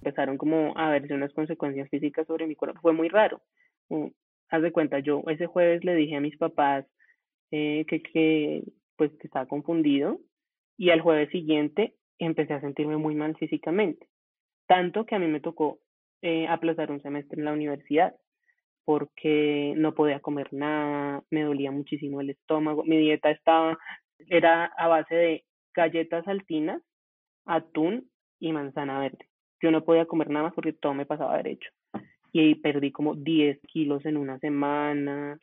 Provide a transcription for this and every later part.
empezaron como a verse unas consecuencias físicas sobre mi cuerpo. Fue muy raro. Mm, haz de cuenta, yo ese jueves le dije a mis papás eh, que, que, pues, que estaba confundido y al jueves siguiente empecé a sentirme muy mal físicamente. Tanto que a mí me tocó eh, aplazar un semestre en la universidad porque no podía comer nada, me dolía muchísimo el estómago, mi dieta estaba, era a base de galletas saltinas, atún y manzana verde. Yo no podía comer nada más porque todo me pasaba derecho. Y perdí como 10 kilos en una semana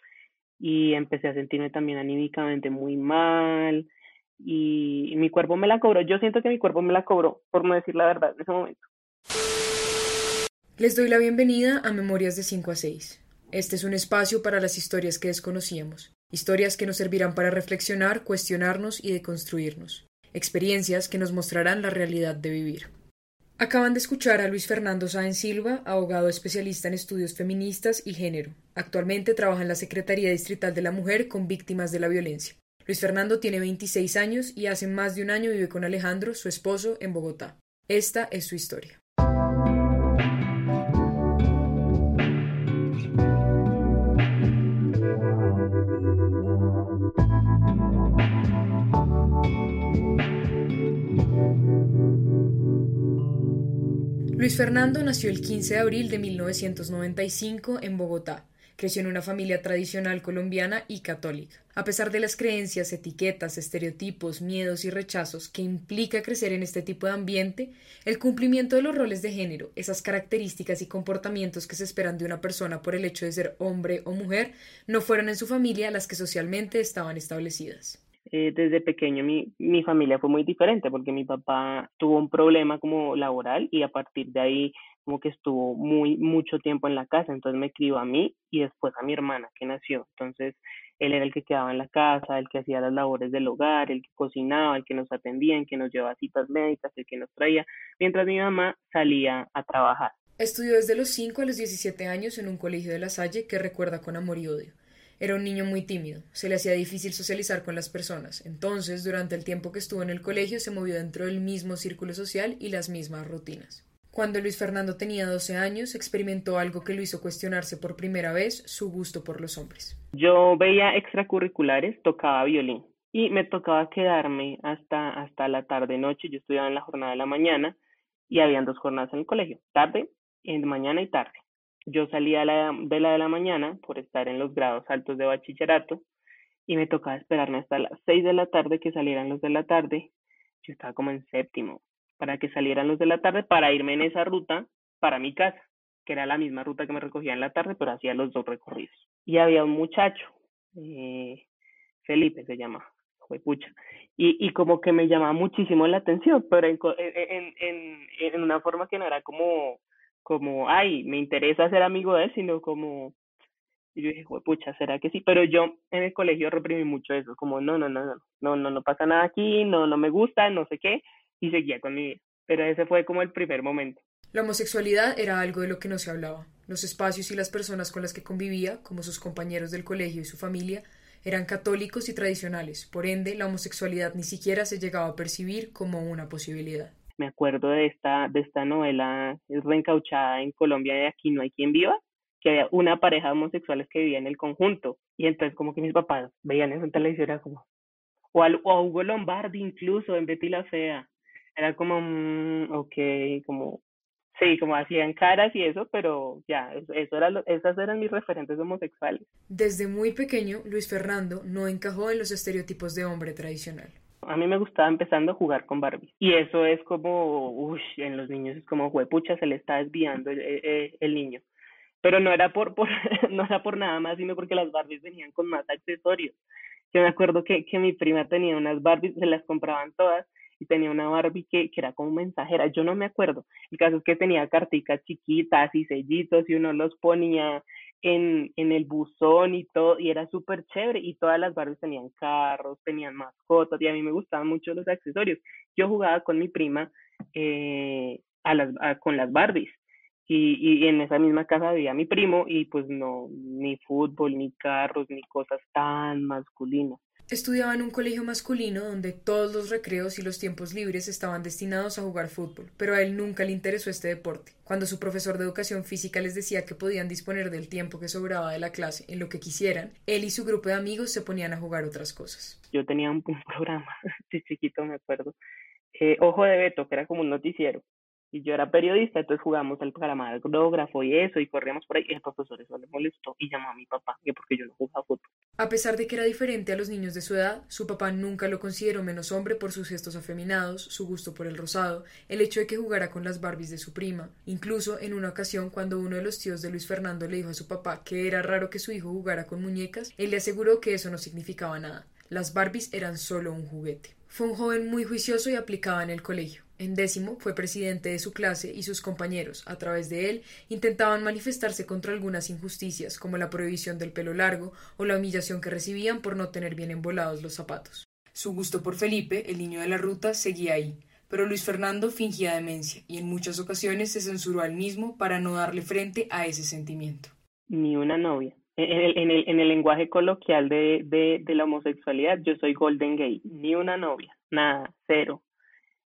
y empecé a sentirme también anímicamente muy mal y mi cuerpo me la cobró. Yo siento que mi cuerpo me la cobró, por no decir la verdad, en ese momento. Les doy la bienvenida a Memorias de 5 a 6. Este es un espacio para las historias que desconocíamos, historias que nos servirán para reflexionar, cuestionarnos y deconstruirnos, experiencias que nos mostrarán la realidad de vivir. Acaban de escuchar a Luis Fernando Sáenz Silva, abogado especialista en estudios feministas y género. Actualmente trabaja en la Secretaría Distrital de la Mujer con víctimas de la violencia. Luis Fernando tiene 26 años y hace más de un año vive con Alejandro, su esposo, en Bogotá. Esta es su historia. Luis Fernando nació el 15 de abril de 1995 en Bogotá. Creció en una familia tradicional colombiana y católica. A pesar de las creencias, etiquetas, estereotipos, miedos y rechazos que implica crecer en este tipo de ambiente, el cumplimiento de los roles de género, esas características y comportamientos que se esperan de una persona por el hecho de ser hombre o mujer, no fueron en su familia las que socialmente estaban establecidas. Eh, desde pequeño mi, mi familia fue muy diferente porque mi papá tuvo un problema como laboral y a partir de ahí como que estuvo muy mucho tiempo en la casa, entonces me crió a mí y después a mi hermana que nació. Entonces él era el que quedaba en la casa, el que hacía las labores del hogar, el que cocinaba, el que nos atendía, el que nos llevaba citas médicas, el que nos traía, mientras mi mamá salía a trabajar. Estudió desde los 5 a los 17 años en un colegio de La Salle que recuerda con amor y odio. Era un niño muy tímido, se le hacía difícil socializar con las personas, entonces durante el tiempo que estuvo en el colegio se movió dentro del mismo círculo social y las mismas rutinas. Cuando Luis Fernando tenía 12 años, experimentó algo que lo hizo cuestionarse por primera vez su gusto por los hombres. Yo veía extracurriculares, tocaba violín y me tocaba quedarme hasta, hasta la tarde-noche. Yo estudiaba en la jornada de la mañana y habían dos jornadas en el colegio, tarde, en mañana y tarde. Yo salía de la, de la de la mañana por estar en los grados altos de bachillerato y me tocaba esperarme hasta las seis de la tarde que salieran los de la tarde. Yo estaba como en séptimo para que salieran los de la tarde para irme en esa ruta para mi casa, que era la misma ruta que me recogía en la tarde, pero hacía los dos recorridos. Y había un muchacho, eh, Felipe se llama, y, y como que me llamaba muchísimo la atención, pero en, en, en, en una forma que no era como como, ay, me interesa ser amigo de él, sino como, y yo dije, pucha, ¿será que sí? Pero yo en el colegio reprimí mucho eso, como, no, no, no, no, no, no, no pasa nada aquí, no, no me gusta, no sé qué, y seguía con mi vida. Pero ese fue como el primer momento. La homosexualidad era algo de lo que no se hablaba. Los espacios y las personas con las que convivía, como sus compañeros del colegio y su familia, eran católicos y tradicionales. Por ende, la homosexualidad ni siquiera se llegaba a percibir como una posibilidad me acuerdo de esta, de esta novela reencauchada en Colombia de Aquí no hay quien viva, que había una pareja de homosexuales que vivía en el conjunto. Y entonces como que mis papás veían eso en televisión, era como, o a, Hugo Lombardi incluso en Betty la Fea. Era como, mm, ok, como, sí, como hacían caras y eso, pero ya, eso era esas eran mis referentes homosexuales. Desde muy pequeño, Luis Fernando no encajó en los estereotipos de hombre tradicional a mí me gustaba empezando a jugar con Barbie. Y eso es como, uff, en los niños es como, huepucha, se le está desviando el, el, niño. Pero no era por, por, no era por nada más, sino porque las Barbies venían con más accesorios. Yo me acuerdo que, que mi prima tenía unas Barbies, se las compraban todas, y tenía una Barbie que, que era como mensajera, yo no me acuerdo. El caso es que tenía carticas chiquitas y sellitos y uno los ponía en, en el buzón y todo, y era súper chévere, y todas las Barbies tenían carros, tenían mascotas, y a mí me gustaban mucho los accesorios. Yo jugaba con mi prima eh, a las, con las Barbies, y, y en esa misma casa había mi primo, y pues no, ni fútbol, ni carros, ni cosas tan masculinas. Estudiaba en un colegio masculino donde todos los recreos y los tiempos libres estaban destinados a jugar fútbol, pero a él nunca le interesó este deporte. Cuando su profesor de educación física les decía que podían disponer del tiempo que sobraba de la clase en lo que quisieran, él y su grupo de amigos se ponían a jugar otras cosas. Yo tenía un, programa, sí, chiquito me acuerdo, eh, Ojo de Beto, que era como un noticiero, y yo era periodista, entonces jugamos el camarógrafo y eso, y corríamos por ahí, y el profesor eso le molestó y llamó a mi papá, que porque yo no jugaba fútbol. A pesar de que era diferente a los niños de su edad, su papá nunca lo consideró menos hombre por sus gestos afeminados, su gusto por el rosado, el hecho de que jugara con las Barbies de su prima. Incluso en una ocasión, cuando uno de los tíos de Luis Fernando le dijo a su papá que era raro que su hijo jugara con muñecas, él le aseguró que eso no significaba nada. Las Barbies eran solo un juguete. Fue un joven muy juicioso y aplicado en el colegio. En décimo fue presidente de su clase y sus compañeros, a través de él, intentaban manifestarse contra algunas injusticias, como la prohibición del pelo largo o la humillación que recibían por no tener bien embolados los zapatos. Su gusto por Felipe, el niño de la ruta, seguía ahí, pero Luis Fernando fingía demencia y en muchas ocasiones se censuró al mismo para no darle frente a ese sentimiento. Ni una novia. En el, en el, en el lenguaje coloquial de, de, de la homosexualidad, yo soy golden gay. Ni una novia, nada, cero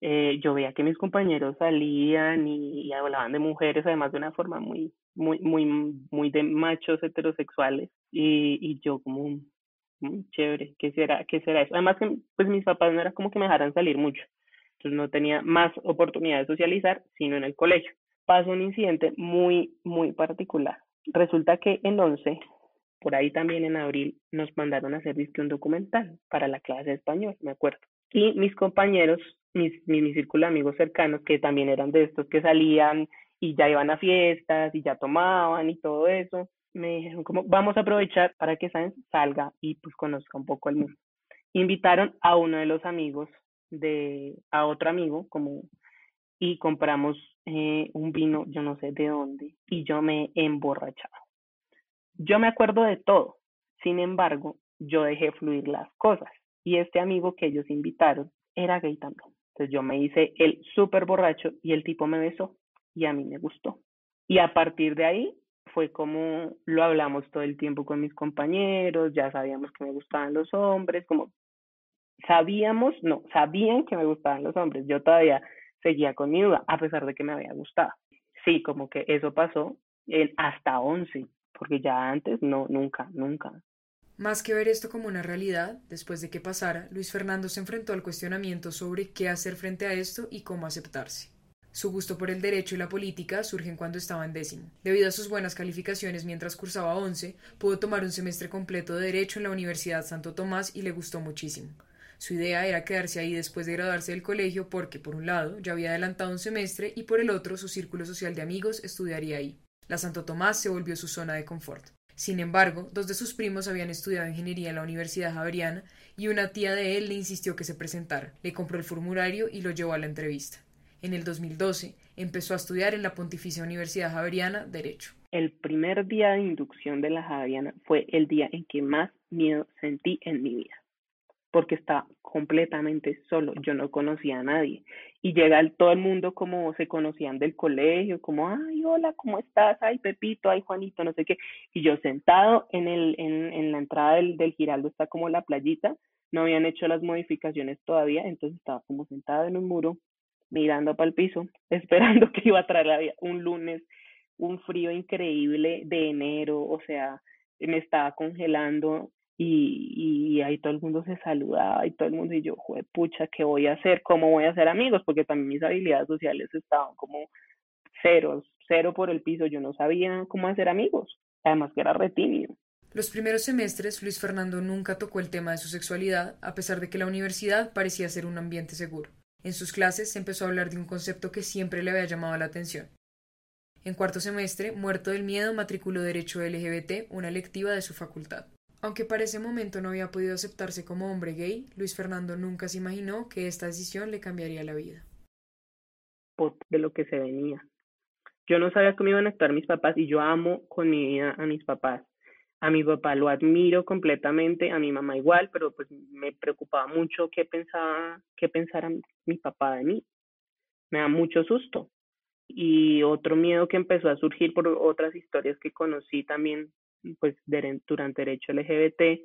eh, yo veía que mis compañeros salían y, hablaban de mujeres, además de una forma muy, muy, muy, muy de machos heterosexuales, y, y yo como, muy chévere, ¿qué será, qué será eso? Además que, pues mis papás no era como que me dejaran salir mucho, entonces no tenía más oportunidad de socializar, sino en el colegio. Pasó un incidente muy, muy particular. Resulta que en 11, por ahí también en abril, nos mandaron a hacer un documental para la clase de español, me acuerdo. Y mis compañeros mis, mi, círculo de amigos cercanos que también eran de estos que salían y ya iban a fiestas y ya tomaban y todo eso, me dijeron como vamos a aprovechar para que salga y pues conozca un poco el mundo. Invitaron a uno de los amigos de, a otro amigo como y compramos eh, un vino, yo no sé de dónde, y yo me emborrachaba. Yo me acuerdo de todo, sin embargo, yo dejé fluir las cosas y este amigo que ellos invitaron era gay también. Entonces yo me hice el súper borracho y el tipo me besó y a mí me gustó. Y a partir de ahí fue como lo hablamos todo el tiempo con mis compañeros, ya sabíamos que me gustaban los hombres, como sabíamos, no, sabían que me gustaban los hombres. Yo todavía seguía con mi duda, a pesar de que me había gustado. Sí, como que eso pasó en hasta 11, porque ya antes no, nunca, nunca. Más que ver esto como una realidad, después de que pasara, Luis Fernando se enfrentó al cuestionamiento sobre qué hacer frente a esto y cómo aceptarse. Su gusto por el derecho y la política surgen cuando estaba en décimo. Debido a sus buenas calificaciones mientras cursaba once, pudo tomar un semestre completo de Derecho en la Universidad Santo Tomás y le gustó muchísimo. Su idea era quedarse ahí después de graduarse del colegio porque, por un lado, ya había adelantado un semestre y por el otro, su círculo social de amigos estudiaría ahí. La Santo Tomás se volvió su zona de confort. Sin embargo, dos de sus primos habían estudiado ingeniería en la Universidad Javeriana y una tía de él le insistió que se presentara, le compró el formulario y lo llevó a la entrevista. En el 2012 empezó a estudiar en la Pontificia Universidad Javeriana Derecho. El primer día de inducción de la Javeriana fue el día en que más miedo sentí en mi vida porque estaba completamente solo, yo no conocía a nadie. Y llega todo el mundo como se conocían del colegio, como, ay, hola, ¿cómo estás? Ay, Pepito, ay, Juanito, no sé qué. Y yo sentado en, el, en, en la entrada del, del Giraldo, está como la playita, no habían hecho las modificaciones todavía, entonces estaba como sentado en un muro, mirando para el piso, esperando que iba a traer un lunes, un frío increíble de enero, o sea, me estaba congelando y, y ahí todo el mundo se saludaba y todo el mundo y yo, joder, pucha, ¿qué voy a hacer? ¿Cómo voy a hacer amigos? Porque también mis habilidades sociales estaban como ceros, cero por el piso, yo no sabía cómo hacer amigos, además que era re Los primeros semestres, Luis Fernando nunca tocó el tema de su sexualidad, a pesar de que la universidad parecía ser un ambiente seguro. En sus clases se empezó a hablar de un concepto que siempre le había llamado la atención. En cuarto semestre, muerto del miedo, matriculó Derecho LGBT, una electiva de su facultad. Aunque para ese momento no había podido aceptarse como hombre gay, Luis Fernando nunca se imaginó que esta decisión le cambiaría la vida. De lo que se venía. Yo no sabía cómo iban a estar mis papás y yo amo con mi vida a mis papás. A mi papá lo admiro completamente, a mi mamá igual, pero pues me preocupaba mucho qué pensaba, qué pensara mi papá de mí. Me da mucho susto. Y otro miedo que empezó a surgir por otras historias que conocí también pues durante derecho LGBT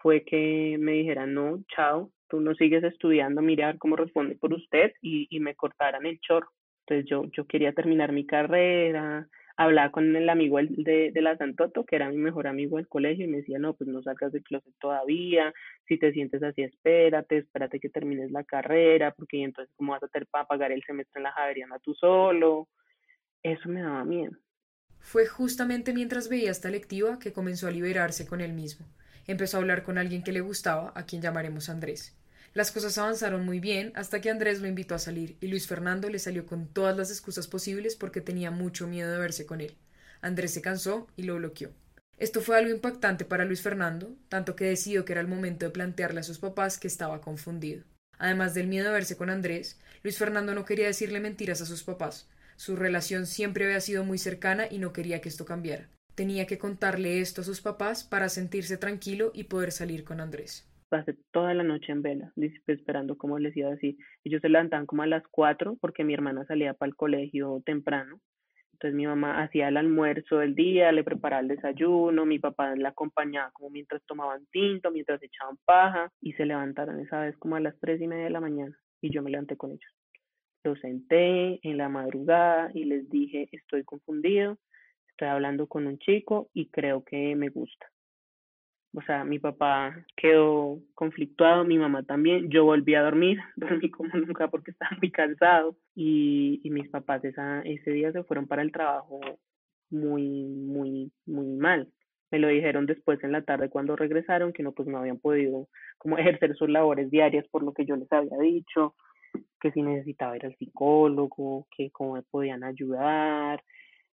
fue que me dijeran, no, chao, tú no sigues estudiando, mirar cómo responde por usted y, y me cortaran el chorro. Entonces yo, yo quería terminar mi carrera, hablaba con el amigo de, de la Santoto, que era mi mejor amigo del colegio, y me decía, no, pues no salgas del closet todavía, si te sientes así, espérate, espérate que termines la carrera, porque entonces cómo vas a tener para pagar el semestre en la Javeriana tú solo. Eso me daba miedo. Fue justamente mientras veía esta lectiva que comenzó a liberarse con él mismo. Empezó a hablar con alguien que le gustaba, a quien llamaremos Andrés. Las cosas avanzaron muy bien hasta que Andrés lo invitó a salir y Luis Fernando le salió con todas las excusas posibles porque tenía mucho miedo de verse con él. Andrés se cansó y lo bloqueó. Esto fue algo impactante para Luis Fernando, tanto que decidió que era el momento de plantearle a sus papás que estaba confundido. Además del miedo de verse con Andrés, Luis Fernando no quería decirle mentiras a sus papás. Su relación siempre había sido muy cercana y no quería que esto cambiara. Tenía que contarle esto a sus papás para sentirse tranquilo y poder salir con Andrés pasé toda la noche en vela, esperando como les iba a decir. Ellos se levantaban como a las cuatro porque mi hermana salía para el colegio temprano. Entonces mi mamá hacía el almuerzo del día, le preparaba el desayuno, mi papá la acompañaba como mientras tomaban tinto, mientras echaban paja y se levantaron esa vez como a las tres y media de la mañana y yo me levanté con ellos. Los senté en la madrugada y les dije, estoy confundido, estoy hablando con un chico y creo que me gusta o sea, mi papá quedó conflictuado, mi mamá también, yo volví a dormir, dormí como nunca porque estaba muy cansado y, y mis papás esa, ese día se fueron para el trabajo muy, muy, muy mal. Me lo dijeron después en la tarde cuando regresaron que no, pues no habían podido como ejercer sus labores diarias por lo que yo les había dicho, que si necesitaba ir al psicólogo, que cómo me podían ayudar,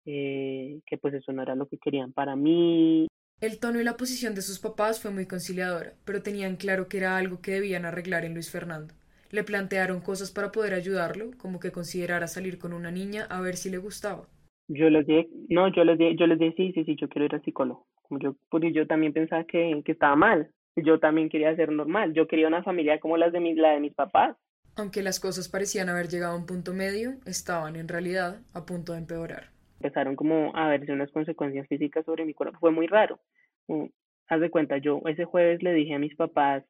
eh, que pues eso no era lo que querían para mí el tono y la posición de sus papás fue muy conciliadora, pero tenían claro que era algo que debían arreglar en Luis Fernando. Le plantearon cosas para poder ayudarlo, como que considerara salir con una niña a ver si le gustaba. Yo les dije, no, yo les dije, yo les dije, sí, sí, sí, yo quiero ir al psicólogo. Como yo, porque yo también pensaba que, que estaba mal. Yo también quería ser normal. Yo quería una familia como las de mis, la de mis papás. Aunque las cosas parecían haber llegado a un punto medio, estaban en realidad a punto de empeorar empezaron como a verse unas consecuencias físicas sobre mi cuerpo. Fue muy raro. Mm, haz de cuenta, yo ese jueves le dije a mis papás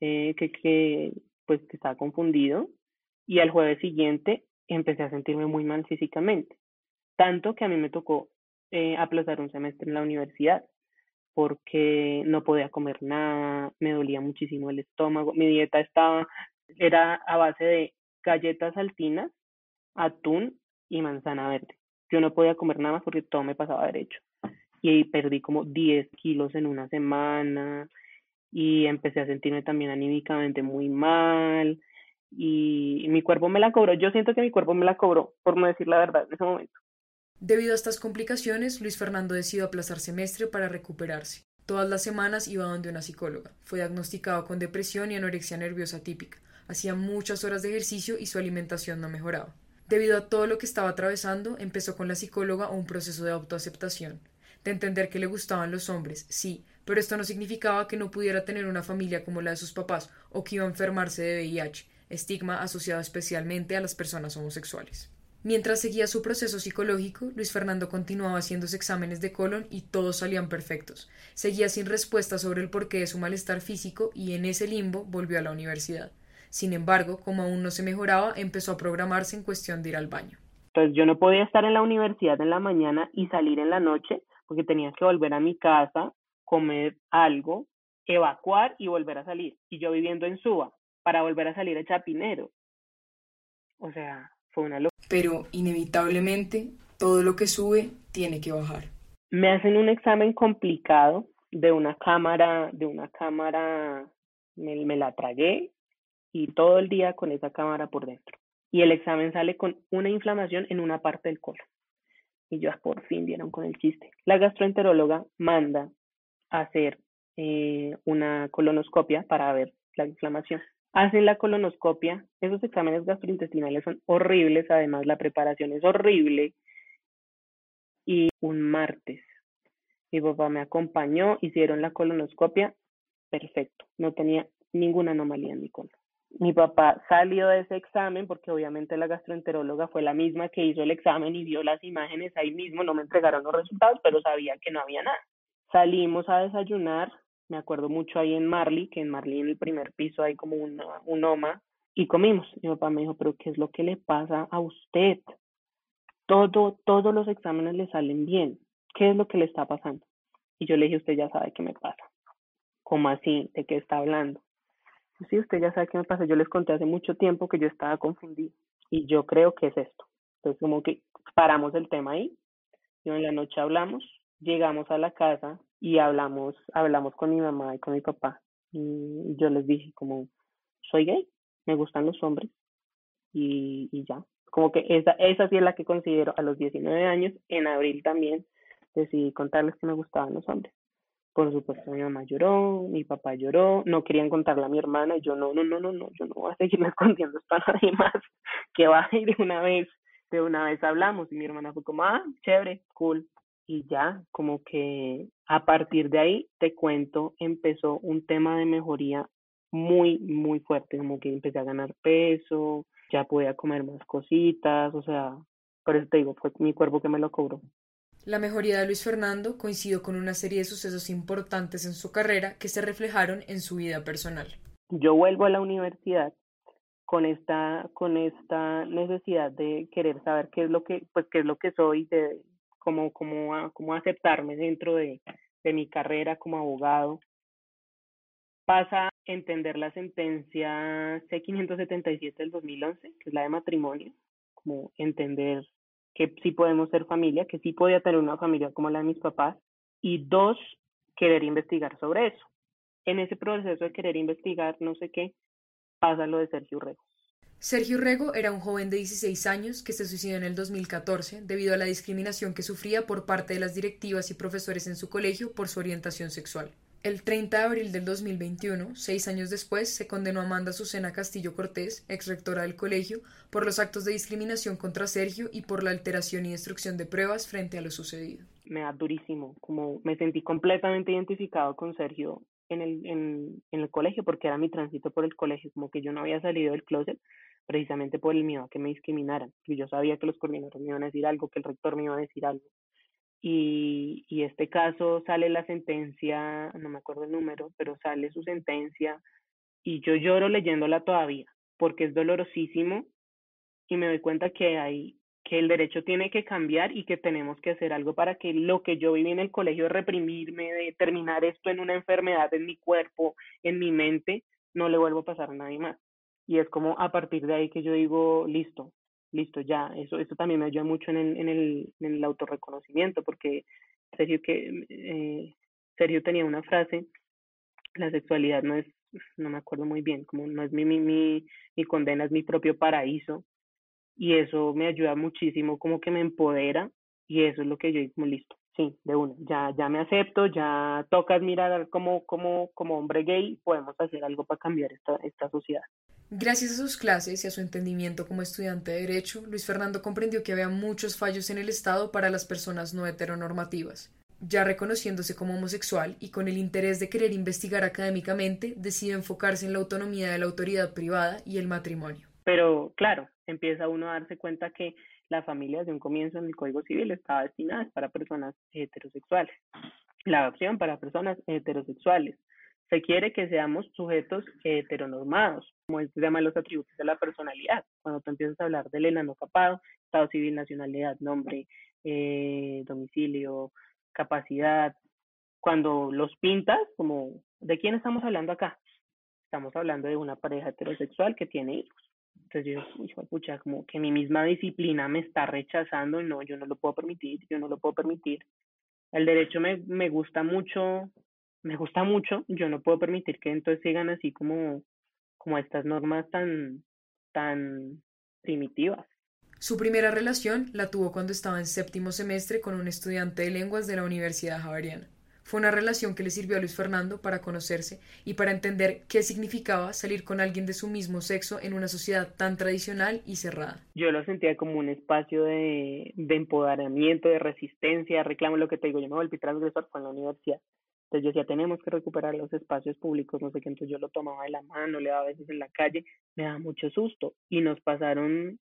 eh, que, que, pues, que estaba confundido y al jueves siguiente empecé a sentirme muy mal físicamente. Tanto que a mí me tocó eh, aplazar un semestre en la universidad porque no podía comer nada, me dolía muchísimo el estómago, mi dieta estaba, era a base de galletas saltinas, atún y manzana verde. Yo no podía comer nada más porque todo me pasaba derecho. Y perdí como 10 kilos en una semana y empecé a sentirme también anímicamente muy mal y mi cuerpo me la cobró. Yo siento que mi cuerpo me la cobró, por no decir la verdad, en ese momento. Debido a estas complicaciones, Luis Fernando decidió aplazar semestre para recuperarse. Todas las semanas iba donde una psicóloga. Fue diagnosticado con depresión y anorexia nerviosa típica. Hacía muchas horas de ejercicio y su alimentación no mejoraba. Debido a todo lo que estaba atravesando, empezó con la psicóloga un proceso de autoaceptación, de entender que le gustaban los hombres, sí, pero esto no significaba que no pudiera tener una familia como la de sus papás o que iba a enfermarse de VIH, estigma asociado especialmente a las personas homosexuales. Mientras seguía su proceso psicológico, Luis Fernando continuaba haciéndose exámenes de colon y todos salían perfectos. Seguía sin respuesta sobre el porqué de su malestar físico y en ese limbo volvió a la universidad. Sin embargo, como aún no se mejoraba, empezó a programarse en cuestión de ir al baño. Entonces yo no podía estar en la universidad en la mañana y salir en la noche porque tenía que volver a mi casa, comer algo, evacuar y volver a salir. Y yo viviendo en Suba para volver a salir a Chapinero. O sea, fue una locura. Pero inevitablemente todo lo que sube tiene que bajar. Me hacen un examen complicado de una cámara, de una cámara, me, me la tragué, y todo el día con esa cámara por dentro. Y el examen sale con una inflamación en una parte del colon. Y yo por fin vieron con el chiste. La gastroenteróloga manda a hacer eh, una colonoscopia para ver la inflamación. Hacen la colonoscopia. Esos exámenes gastrointestinales son horribles. Además, la preparación es horrible. Y un martes, mi papá me acompañó, hicieron la colonoscopia. Perfecto. No tenía ninguna anomalía en mi colon mi papá salió de ese examen porque obviamente la gastroenteróloga fue la misma que hizo el examen y vio las imágenes ahí mismo, no me entregaron los resultados, pero sabía que no había nada. Salimos a desayunar me acuerdo mucho ahí en Marley, que en Marley en el primer piso hay como una, un OMA, y comimos. Mi papá me dijo, pero ¿qué es lo que le pasa a usted? Todo, todos los exámenes le salen bien. ¿Qué es lo que le está pasando? Y yo le dije, usted ya sabe qué me pasa. ¿Cómo así? ¿De qué está hablando? Sí, usted ya sabe qué me pasa. Yo les conté hace mucho tiempo que yo estaba confundido. Y yo creo que es esto. Entonces, como que paramos el tema ahí. Y en la noche hablamos, llegamos a la casa y hablamos, hablamos con mi mamá y con mi papá. Y yo les dije como, soy gay, me gustan los hombres. Y, y ya. Como que esa, esa sí es la que considero a los 19 años, en abril también, decidí contarles que me gustaban los hombres. Por supuesto, mi mamá lloró, mi papá lloró, no querían contarle a mi hermana, y yo no, no, no, no, no, yo no voy a seguir escondiendo esto a nadie más, que va de una vez, de una vez hablamos, y mi hermana fue como, ah, chévere, cool, y ya, como que a partir de ahí, te cuento, empezó un tema de mejoría muy, muy fuerte, como que empecé a ganar peso, ya podía comer más cositas, o sea, por eso te digo, fue mi cuerpo que me lo cobró. La mejoría de Luis Fernando coincidió con una serie de sucesos importantes en su carrera que se reflejaron en su vida personal. Yo vuelvo a la universidad con esta, con esta necesidad de querer saber qué es lo que, pues qué es lo que soy, de cómo, cómo, cómo aceptarme dentro de, de mi carrera como abogado. Pasa a entender la sentencia C577 del 2011, que es la de matrimonio, como entender que sí podemos ser familia, que sí podía tener una familia como la de mis papás, y dos, querer investigar sobre eso. En ese proceso de querer investigar, no sé qué, pasa lo de Sergio Rego. Sergio Rego era un joven de 16 años que se suicidó en el 2014 debido a la discriminación que sufría por parte de las directivas y profesores en su colegio por su orientación sexual. El 30 de abril del 2021, seis años después, se condenó a Amanda Susana Castillo Cortés, ex rectora del colegio, por los actos de discriminación contra Sergio y por la alteración y destrucción de pruebas frente a lo sucedido. Me da durísimo, como me sentí completamente identificado con Sergio en el, en, el colegio, porque era mi tránsito por el colegio, como que yo no había salido del closet precisamente por el miedo a que me discriminaran, yo sabía que los coordinadores me iban a decir algo, que el rector me iba a decir algo y, este caso sale la sentencia, no me acuerdo el número, pero sale su sentencia y yo lloro leyéndola todavía porque es dolorosísimo y me doy cuenta que hay que el derecho tiene que cambiar y que tenemos que hacer algo para que lo que yo viví en el colegio de reprimirme, de terminar esto en una enfermedad en mi cuerpo, en mi mente, no le vuelva a pasar a nadie más. Y es como a partir de ahí que yo digo, listo, listo, ya, eso, eso también me ayuda mucho en el, en el, en el autorreconocimiento, porque Sergio, que, eh, Sergio tenía una frase, la sexualidad no es, no me acuerdo muy bien, como no es mi, mi, mi, mi condena, es mi propio paraíso, y eso me ayuda muchísimo, como que me empodera, y eso es lo que yo digo, listo, sí, de uno, ya, ya me acepto, ya toca mirar como, como, como hombre gay, podemos hacer algo para cambiar esta, esta sociedad. Gracias a sus clases y a su entendimiento como estudiante de Derecho, Luis Fernando comprendió que había muchos fallos en el Estado para las personas no heteronormativas. Ya reconociéndose como homosexual y con el interés de querer investigar académicamente, decidió enfocarse en la autonomía de la autoridad privada y el matrimonio. Pero claro, empieza uno a darse cuenta que la familia desde un comienzo en el Código Civil estaba destinada para personas heterosexuales. La adopción para personas heterosexuales se quiere que seamos sujetos heteronormados, como se llaman los atributos de la personalidad. Cuando tú empiezas a hablar del enano capado, estado civil, nacionalidad, nombre, eh, domicilio, capacidad, cuando los pintas, como, ¿de quién estamos hablando acá? Estamos hablando de una pareja heterosexual que tiene hijos. Entonces yo, hijo pucha, como que mi misma disciplina me está rechazando, no, yo no lo puedo permitir, yo no lo puedo permitir. El derecho me, me gusta mucho me gusta mucho, yo no puedo permitir que entonces sigan así como, como estas normas tan, tan primitivas. Su primera relación la tuvo cuando estaba en séptimo semestre con un estudiante de lenguas de la Universidad Javeriana. Fue una relación que le sirvió a Luis Fernando para conocerse y para entender qué significaba salir con alguien de su mismo sexo en una sociedad tan tradicional y cerrada. Yo lo sentía como un espacio de, de empoderamiento, de resistencia, reclamo lo que te digo, yo me volví transgresor en la universidad. Entonces yo decía, tenemos que recuperar los espacios públicos, no sé qué, entonces yo lo tomaba de la mano, le daba veces en la calle, me daba mucho susto y nos pasaron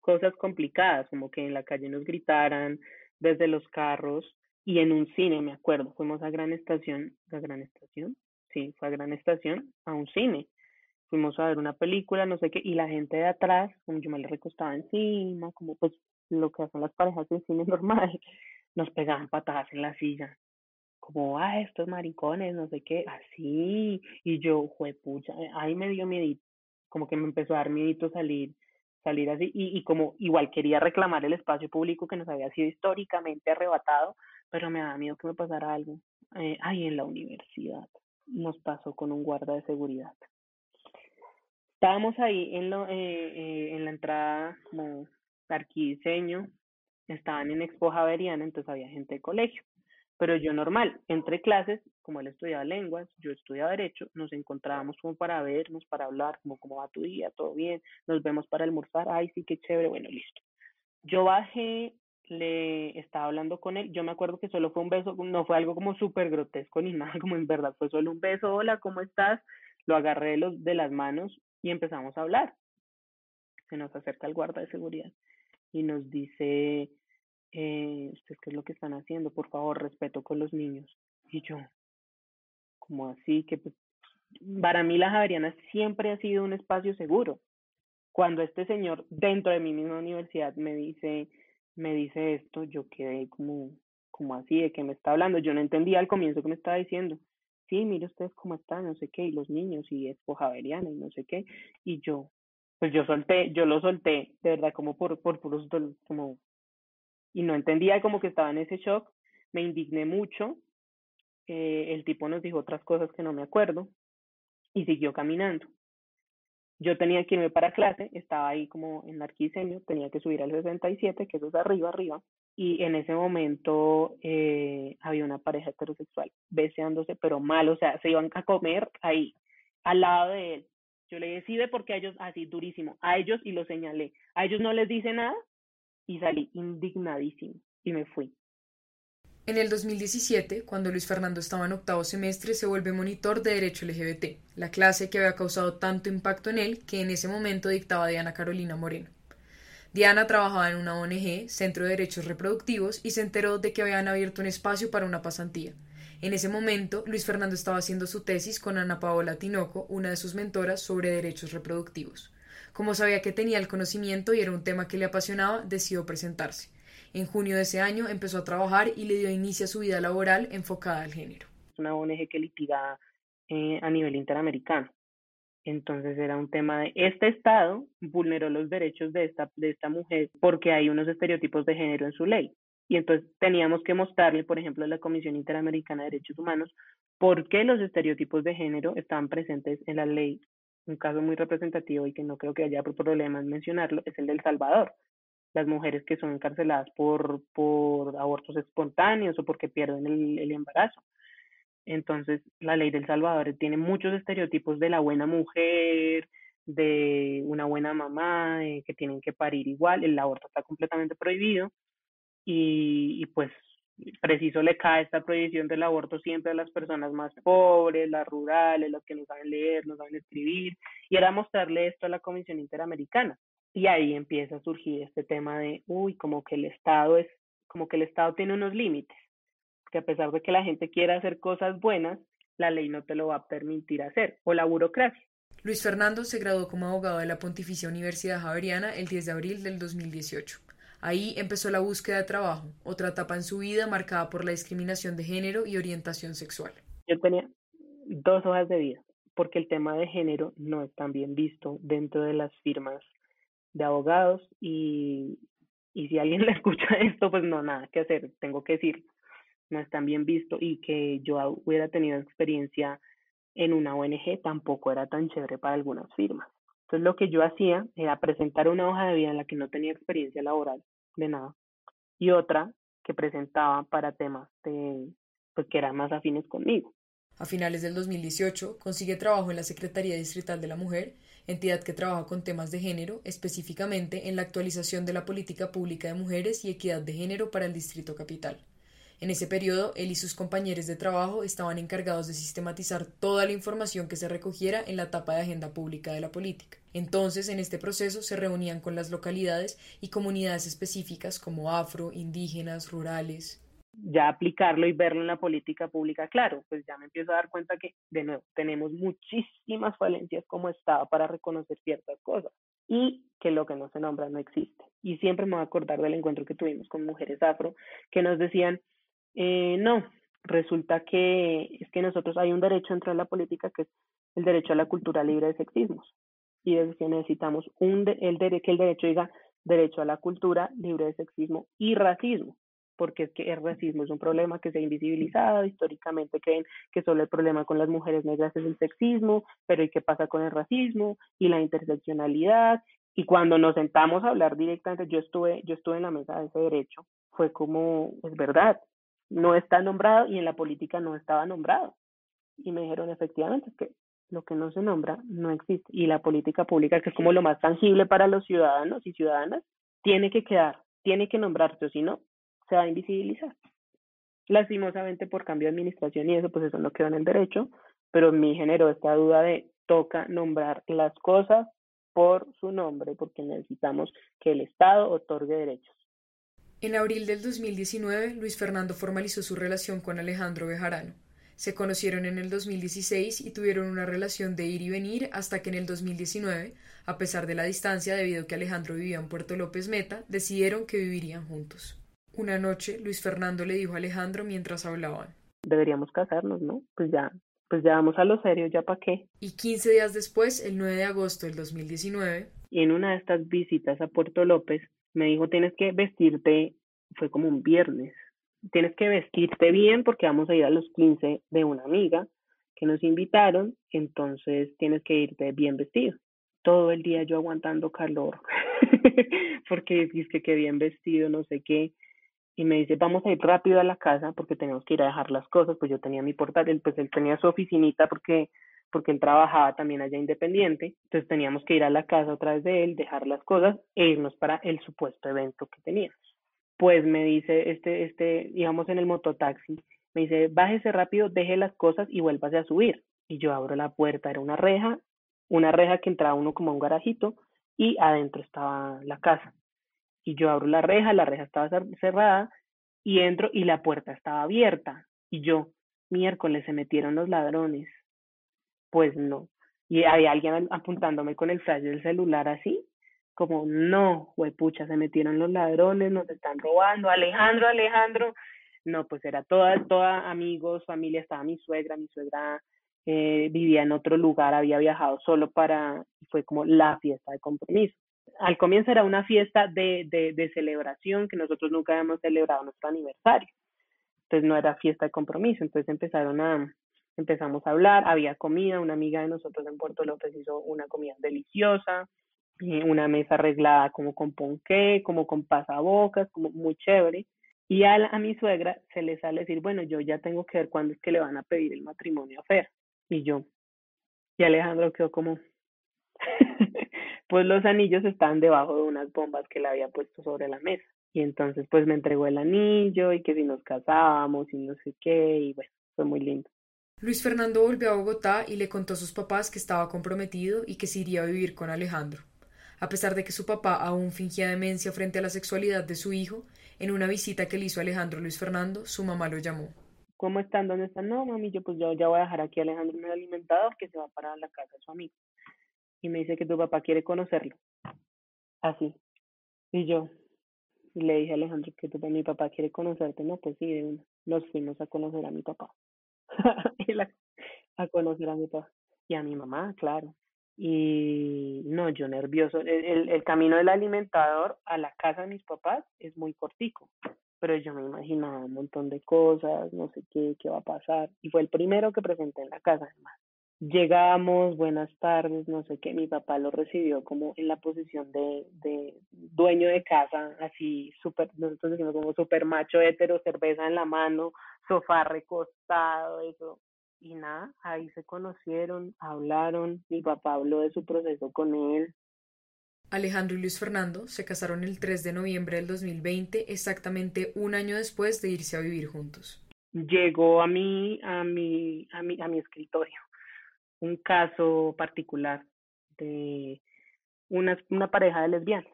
cosas complicadas, como que en la calle nos gritaran desde los carros, y en un cine, me acuerdo, fuimos a Gran Estación, ¿a Gran Estación? Sí, fue a Gran Estación, a un cine. Fuimos a ver una película, no sé qué, y la gente de atrás, como yo me le recostaba encima, como pues lo que hacen las parejas en cine normal, nos pegaban patadas en la silla. Como, ah, estos maricones, no sé qué, así. Y yo, juepucha, ahí me dio miedo, como que me empezó a dar miedo salir salir así y, y como igual quería reclamar el espacio público que nos había sido históricamente arrebatado, pero me daba miedo que me pasara algo. Eh, ahí en la universidad nos pasó con un guarda de seguridad. Estábamos ahí en, lo, eh, eh, en la entrada como arquidiseño, estaban en Expo Javeriana, entonces había gente de colegio. Pero yo normal, entre clases, como él estudiaba lenguas, yo estudiaba derecho, nos encontrábamos como para vernos, para hablar, como cómo va tu día, todo bien, nos vemos para almorzar, ay, sí, qué chévere, bueno, listo. Yo bajé, le estaba hablando con él, yo me acuerdo que solo fue un beso, no fue algo como súper grotesco ni nada, como en verdad, fue solo un beso, hola, ¿cómo estás? Lo agarré de, los, de las manos y empezamos a hablar. Se nos acerca el guarda de seguridad y nos dice, eh, ¿ustedes qué es lo que están haciendo? Por favor, respeto con los niños. Y yo, como así, que pues, para mí la Javeriana siempre ha sido un espacio seguro. Cuando este señor dentro de mi misma universidad me dice, me dice esto, yo quedé como, como así, de que me está hablando. Yo no entendía al comienzo que me estaba diciendo. Sí, mire ustedes cómo están, no sé qué, y los niños, y es Javeriana, y no sé qué. Y yo, pues yo solté, yo lo solté, de verdad, como por, por puros, como y no entendía como que estaba en ese shock, me indigné mucho, eh, el tipo nos dijo otras cosas que no me acuerdo y siguió caminando. Yo tenía que irme para clase, estaba ahí como en arquidiseño, tenía que subir al 67, que eso es arriba, arriba, y en ese momento eh, había una pareja heterosexual beseándose, pero mal, o sea, se iban a comer ahí, al lado de él. Yo le dije, porque a ellos, así durísimo, a ellos y lo señalé. A ellos no les dice nada, y salí indignadísimo y me fui. En el 2017, cuando Luis Fernando estaba en octavo semestre, se vuelve monitor de Derecho LGBT, la clase que había causado tanto impacto en él que en ese momento dictaba Diana Carolina Moreno. Diana trabajaba en una ONG, Centro de Derechos Reproductivos, y se enteró de que habían abierto un espacio para una pasantía. En ese momento, Luis Fernando estaba haciendo su tesis con Ana Paola Tinoco, una de sus mentoras, sobre derechos reproductivos. Como sabía que tenía el conocimiento y era un tema que le apasionaba, decidió presentarse. En junio de ese año empezó a trabajar y le dio inicio a su vida laboral enfocada al género. Es una ONG que litiga eh, a nivel interamericano. Entonces era un tema de este Estado vulneró los derechos de esta, de esta mujer porque hay unos estereotipos de género en su ley. Y entonces teníamos que mostrarle, por ejemplo, a la Comisión Interamericana de Derechos Humanos por qué los estereotipos de género estaban presentes en la ley un caso muy representativo y que no creo que haya problemas en mencionarlo, es el del Salvador. Las mujeres que son encarceladas por, por abortos espontáneos o porque pierden el, el embarazo. Entonces, la ley del Salvador tiene muchos estereotipos de la buena mujer, de una buena mamá, que tienen que parir igual, el aborto está completamente prohibido y, y pues preciso le cae esta prohibición del aborto siempre a las personas más pobres, las rurales, las que no saben leer, no saben escribir, y era mostrarle esto a la Comisión Interamericana. Y ahí empieza a surgir este tema de, uy, como que el Estado es, como que el Estado tiene unos límites, que a pesar de que la gente quiera hacer cosas buenas, la ley no te lo va a permitir hacer, o la burocracia. Luis Fernando se graduó como abogado de la Pontificia Universidad Javeriana el 10 de abril del 2018. Ahí empezó la búsqueda de trabajo, otra etapa en su vida marcada por la discriminación de género y orientación sexual. Yo tenía dos hojas de vida, porque el tema de género no es tan bien visto dentro de las firmas de abogados y, y si alguien le escucha esto, pues no, nada que hacer, tengo que decir, no es tan bien visto y que yo hubiera tenido experiencia en una ONG tampoco era tan chévere para algunas firmas. Entonces lo que yo hacía era presentar una hoja de vida en la que no tenía experiencia laboral de nada y otra que presentaba para temas pues, que eran más afines conmigo. A finales del 2018 consigue trabajo en la Secretaría Distrital de la Mujer, entidad que trabaja con temas de género, específicamente en la actualización de la política pública de mujeres y equidad de género para el Distrito Capital. En ese periodo, él y sus compañeros de trabajo estaban encargados de sistematizar toda la información que se recogiera en la etapa de agenda pública de la política. Entonces, en este proceso se reunían con las localidades y comunidades específicas como afro, indígenas, rurales. Ya aplicarlo y verlo en la política pública, claro, pues ya me empiezo a dar cuenta que, de nuevo, tenemos muchísimas falencias como Estado para reconocer ciertas cosas y que lo que no se nombra no existe. Y siempre me voy a acordar del encuentro que tuvimos con mujeres afro que nos decían, eh, no, resulta que es que nosotros hay un derecho dentro de la política que es el derecho a la cultura libre de sexismos. Y es que necesitamos un el que el derecho diga derecho a la cultura libre de sexismo y racismo porque es que el racismo es un problema que se ha invisibilizado, históricamente creen que solo el problema con las mujeres negras es el sexismo, pero ¿y qué pasa con el racismo y la interseccionalidad? Y cuando nos sentamos a hablar directamente, yo estuve, yo estuve en la mesa de ese derecho, fue como, es verdad, no está nombrado y en la política no estaba nombrado. Y me dijeron efectivamente que lo que no se nombra no existe. Y la política pública, que es como lo más tangible para los ciudadanos y ciudadanas, tiene que quedar, tiene que nombrarse, o si no, se va a invisibilizar. Lastimosamente por cambio de administración y eso, pues eso no quedó en el derecho, pero me generó esta duda de toca nombrar las cosas por su nombre porque necesitamos que el Estado otorgue derechos. En abril del 2019, Luis Fernando formalizó su relación con Alejandro Bejarano. Se conocieron en el 2016 y tuvieron una relación de ir y venir hasta que en el 2019, a pesar de la distancia debido a que Alejandro vivía en Puerto López Meta, decidieron que vivirían juntos. Una noche, Luis Fernando le dijo a Alejandro mientras hablaban. Deberíamos casarnos, ¿no? Pues ya, pues ya vamos a lo serio, ¿ya para qué? Y 15 días después, el 9 de agosto del 2019, y en una de estas visitas a Puerto López, me dijo, tienes que vestirte, fue como un viernes, tienes que vestirte bien porque vamos a ir a los 15 de una amiga que nos invitaron, entonces tienes que irte bien vestido. Todo el día yo aguantando calor, porque es que qué bien vestido, no sé qué y me dice, vamos a ir rápido a la casa porque tenemos que ir a dejar las cosas, pues yo tenía mi portátil, pues él tenía su oficinita porque, porque él trabajaba también allá independiente, entonces teníamos que ir a la casa otra vez de él, dejar las cosas e irnos para el supuesto evento que teníamos. Pues me dice, este, este, íbamos en el mototaxi, me dice, bájese rápido, deje las cosas y vuélvase a subir. Y yo abro la puerta, era una reja, una reja que entraba uno como a un garajito y adentro estaba la casa y yo abro la reja, la reja estaba cerrada y entro y la puerta estaba abierta y yo, miércoles se metieron los ladrones. Pues no. Y hay alguien apuntándome con el flash del celular así, como no, huepucha, se metieron los ladrones, nos están robando, Alejandro, Alejandro. No, pues era toda, toda amigos, familia, estaba mi suegra, mi suegra eh, vivía en otro lugar, había viajado solo para, fue como la fiesta de compromiso al comienzo era una fiesta de, de, celebración que nosotros nunca habíamos celebrado nuestro aniversario. Entonces no era fiesta de compromiso. Entonces empezaron a, empezamos a hablar, había comida, una amiga de nosotros en Puerto López hizo una comida deliciosa, eh, una mesa arreglada como con ponqué, como con pasabocas, como muy chévere. Y a, a mi suegra se le sale decir, bueno, yo ya tengo que ver cuándo es que le van a pedir el matrimonio a Fer. Y yo. Y Alejandro quedó como, pues los anillos estaban debajo de unas bombas que le había puesto sobre la mesa. Y entonces pues me entregó el anillo y que si nos casábamos y no sé qué, y bueno, fue muy lindo. Luis Fernando volvió a Bogotá y le contó a sus papás que estaba comprometido y que se iría a vivir con Alejandro. A pesar de que su papá aún fingía demencia frente a la sexualidad de su hijo, en una visita que le hizo Alejandro Luis Fernando, su mamá lo llamó. ¿Cómo están? ¿Dónde están? No, mami, yo pues yo ya voy a dejar aquí a Alejandro en el alimentador que se va para la casa de su amigo y me dice que tu papá quiere conocerlo. Así. Y yo le dije a Alejandro que tu, mi papá quiere conocerte. No, pues sí, de Nos fuimos a conocer a mi papá. a conocer a mi papá. Y a mi mamá, claro. Y no, yo nervioso. El, el, camino del alimentador a la casa de mis papás es muy cortico. Pero yo me imaginaba un montón de cosas, no sé qué, qué va a pasar. Y fue el primero que presenté en la casa, además. Llegamos, buenas tardes, no sé qué, mi papá lo recibió como en la posición de, de dueño de casa, así súper, nosotros decimos como súper macho hétero, cerveza en la mano, sofá recostado, eso. Y nada, ahí se conocieron, hablaron, mi papá habló de su proceso con él. Alejandro y Luis Fernando se casaron el 3 de noviembre del 2020, exactamente un año después de irse a vivir juntos. Llegó a mí, a mi, a mi, a mi escritorio un caso particular de una, una pareja de lesbianas.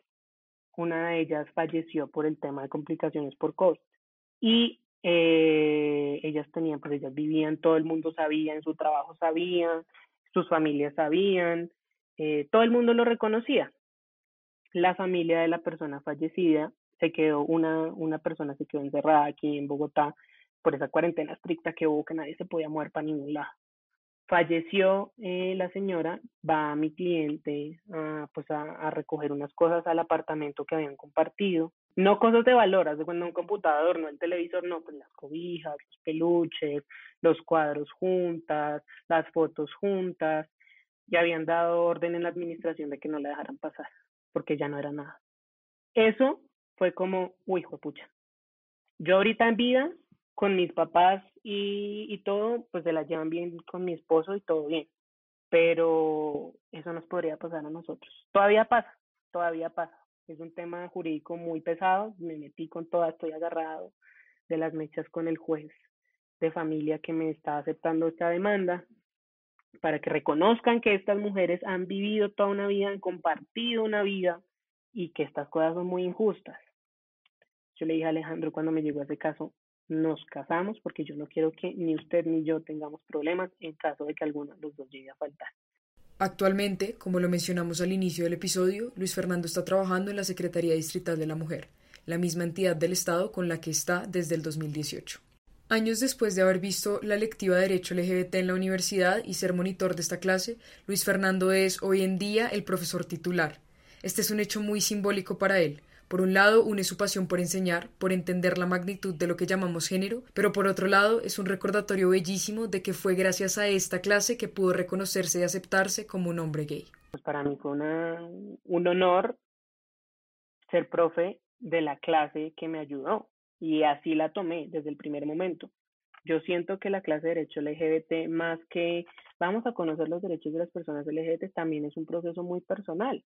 Una de ellas falleció por el tema de complicaciones por COVID. Y Eh, ellas tenían, pues ellas vivían, todo el mundo sabía, en su trabajo sabían, sus familias sabían, eh, todo el mundo lo reconocía. La familia de la persona fallecida se quedó, una, una persona se quedó encerrada aquí en Bogotá por esa cuarentena estricta que hubo que nadie se podía mover para ningún lado. Falleció eh, la señora, va mi cliente a, pues a, recoger unas cosas al apartamento que habían compartido. No cosas de valor, de cuando un computador, no el televisor, no, pues las cobijas, los peluches, los cuadros juntas, las fotos juntas. Ya habían dado orden en la administración de que no la dejaran pasar, porque ya no era nada. Eso fue como, uy, hijo pucha. Yo ahorita en vida con mis papás y, y todo, pues se la llevan bien con mi esposo y todo bien. Pero eso nos podría pasar a nosotros. Todavía pasa, todavía pasa. Es un tema jurídico muy pesado. Me metí con toda, estoy agarrado de las mechas con el juez de familia que me está aceptando esta demanda para que reconozcan que estas mujeres han vivido toda una vida, han compartido una vida y que estas cosas son muy injustas. Yo le dije a Alejandro cuando me llegó ese caso, nos casamos porque yo no quiero que ni usted ni yo tengamos problemas en caso de que alguno de los dos llegue a faltar. Actualmente, como lo mencionamos al inicio del episodio, Luis Fernando está trabajando en la Secretaría Distrital de la Mujer, la misma entidad del Estado con la que está desde el 2018. Años después de haber visto la lectiva de Derecho LGBT en la universidad y ser monitor de esta clase, Luis Fernando es hoy en día el profesor titular. Este es un hecho muy simbólico para él, por un lado, une su pasión por enseñar, por entender la magnitud de lo que llamamos género, pero por otro lado, es un recordatorio bellísimo de que fue gracias a esta clase que pudo reconocerse y aceptarse como un hombre gay. Pues para mí fue un honor ser profe de la clase que me ayudó y así la tomé desde el primer momento. Yo siento que la clase de Derecho LGBT, más que vamos a conocer los derechos de las personas LGBT, también es un proceso muy personal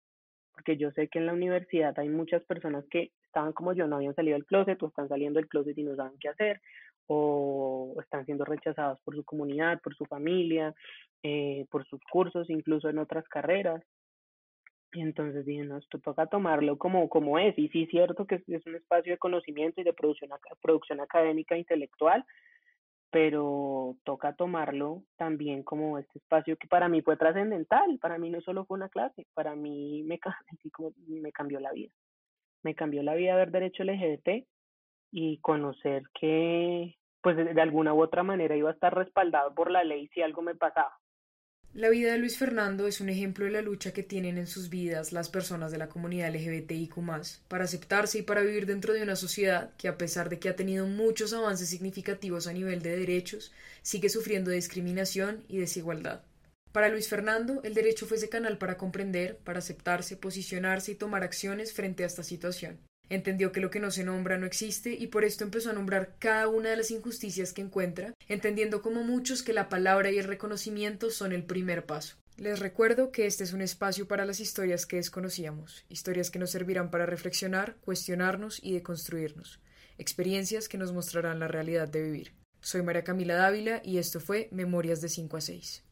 porque yo sé que en la universidad hay muchas personas que estaban como yo, no habían salido del closet o están saliendo del closet y no saben qué hacer, o están siendo rechazados por su comunidad, por su familia, eh, por sus cursos, incluso en otras carreras. Y entonces dije, no, esto toca tomarlo como, como es. Y sí es cierto que es un espacio de conocimiento y de producción, producción académica intelectual, pero toca tomarlo también como este espacio que para mí fue trascendental, para mí no solo fue una clase, para mí me, me cambió la vida. Me cambió la vida ver derecho LGBT y conocer que pues de alguna u otra manera iba a estar respaldado por la ley si algo me pasaba. La vida de Luis Fernando es un ejemplo de la lucha que tienen en sus vidas las personas de la comunidad LGBTIQ para aceptarse y para vivir dentro de una sociedad que a pesar de que ha tenido muchos avances significativos a nivel de derechos, sigue sufriendo discriminación y desigualdad. Para Luis Fernando, el derecho fue ese canal para comprender, para aceptarse, posicionarse y tomar acciones frente a esta situación. Entendió que lo que no se nombra no existe y por esto empezó a nombrar cada una de las injusticias que encuentra, entendiendo como muchos que la palabra y el reconocimiento son el primer paso. Les recuerdo que este es un espacio para las historias que desconocíamos, historias que nos servirán para reflexionar, cuestionarnos y deconstruirnos, experiencias que nos mostrarán la realidad de vivir. Soy María Camila Dávila y esto fue Memorias de 5 a 6.